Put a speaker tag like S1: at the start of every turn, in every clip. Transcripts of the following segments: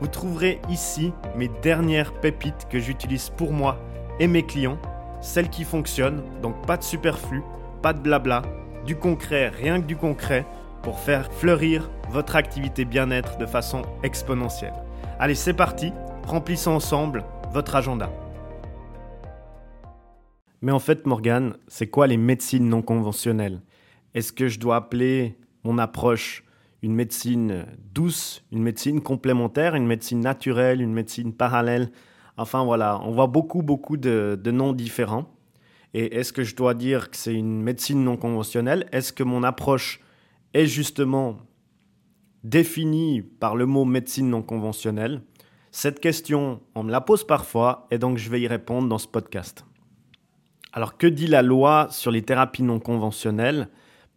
S1: Vous trouverez ici mes dernières pépites que j'utilise pour moi et mes clients, celles qui fonctionnent, donc pas de superflu, pas de blabla, du concret, rien que du concret, pour faire fleurir votre activité bien-être de façon exponentielle. Allez, c'est parti, remplissons ensemble votre agenda. Mais en fait, Morgane, c'est quoi les médecines non conventionnelles? Est-ce que je dois appeler mon approche une médecine douce, une médecine complémentaire, une médecine naturelle, une médecine parallèle Enfin voilà, on voit beaucoup, beaucoup de, de noms différents. Et est-ce que je dois dire que c'est une médecine non conventionnelle? Est-ce que mon approche est justement définie par le mot médecine non conventionnelle? Cette question, on me la pose parfois et donc je vais y répondre dans ce podcast. Alors que dit la loi sur les thérapies non conventionnelles?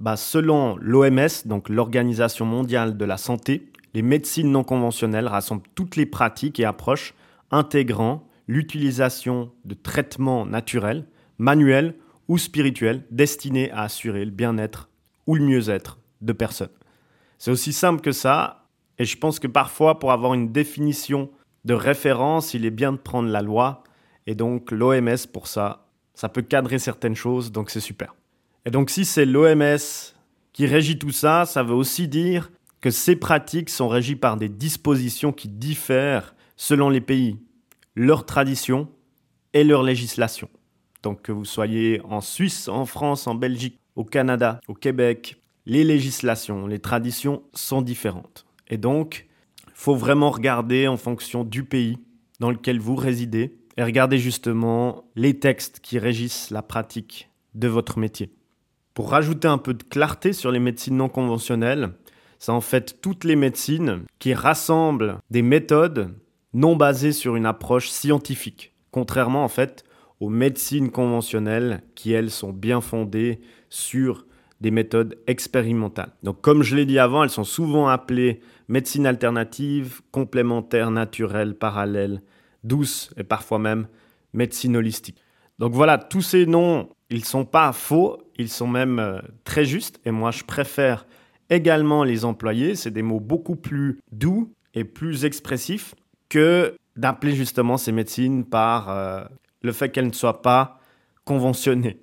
S1: Bah, Selon l'OMS, donc l'Organisation mondiale de la santé, les médecines non conventionnelles rassemblent toutes les pratiques et approches intégrant l'utilisation de traitements naturels, manuels ou spirituels destinés à assurer le bien-être ou le mieux-être de personnes. C'est aussi simple que ça, et je pense que parfois pour avoir une définition de référence, il est bien de prendre la loi, et donc l'OMS pour ça ça peut cadrer certaines choses, donc c'est super. Et donc si c'est l'OMS qui régit tout ça, ça veut aussi dire que ces pratiques sont régies par des dispositions qui diffèrent selon les pays, leurs traditions et leur législation. Donc que vous soyez en Suisse, en France, en Belgique, au Canada, au Québec, les législations, les traditions sont différentes. Et donc, il faut vraiment regarder en fonction du pays dans lequel vous résidez et regardez justement les textes qui régissent la pratique de votre métier. Pour rajouter un peu de clarté sur les médecines non conventionnelles, c'est en fait toutes les médecines qui rassemblent des méthodes non basées sur une approche scientifique, contrairement en fait aux médecines conventionnelles qui elles sont bien fondées sur des méthodes expérimentales. Donc comme je l'ai dit avant, elles sont souvent appelées médecine alternative, complémentaire, naturelle, parallèle, douce et parfois même médecine holistique. Donc voilà, tous ces noms, ils sont pas faux, ils sont même euh, très justes et moi je préfère également les employer. C'est des mots beaucoup plus doux et plus expressifs que d'appeler justement ces médecines par euh, le fait qu'elles ne soient pas conventionnées.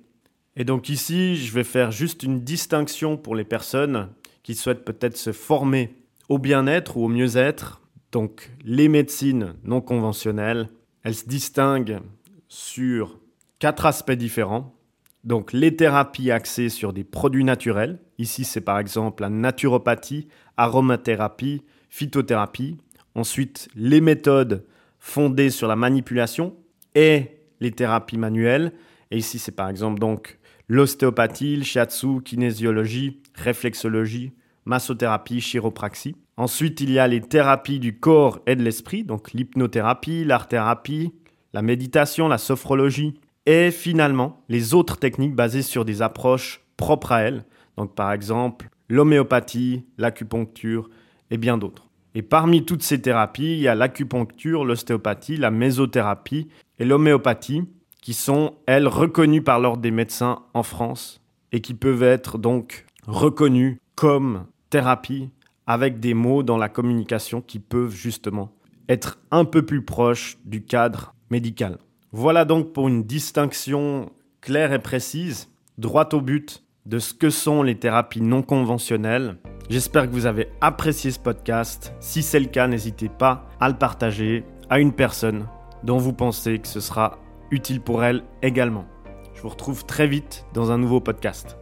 S1: Et donc ici, je vais faire juste une distinction pour les personnes qui souhaitent peut-être se former au bien-être ou au mieux-être donc les médecines non conventionnelles, elles se distinguent sur quatre aspects différents. Donc les thérapies axées sur des produits naturels. Ici, c'est par exemple la naturopathie, aromathérapie, phytothérapie. Ensuite, les méthodes fondées sur la manipulation et les thérapies manuelles. Et ici, c'est par exemple donc l'ostéopathie, le shiatsu, kinésiologie, réflexologie, massothérapie, chiropraxie. Ensuite, il y a les thérapies du corps et de l'esprit, donc l'hypnothérapie, l'art-thérapie, la méditation, la sophrologie, et finalement les autres techniques basées sur des approches propres à elles, donc par exemple l'homéopathie, l'acupuncture et bien d'autres. Et parmi toutes ces thérapies, il y a l'acupuncture, l'ostéopathie, la mésothérapie et l'homéopathie, qui sont, elles, reconnues par l'ordre des médecins en France et qui peuvent être donc reconnues comme thérapie avec des mots dans la communication qui peuvent justement être un peu plus proches du cadre médical. Voilà donc pour une distinction claire et précise, droite au but, de ce que sont les thérapies non conventionnelles. J'espère que vous avez apprécié ce podcast. Si c'est le cas, n'hésitez pas à le partager à une personne dont vous pensez que ce sera utile pour elle également. Je vous retrouve très vite dans un nouveau podcast.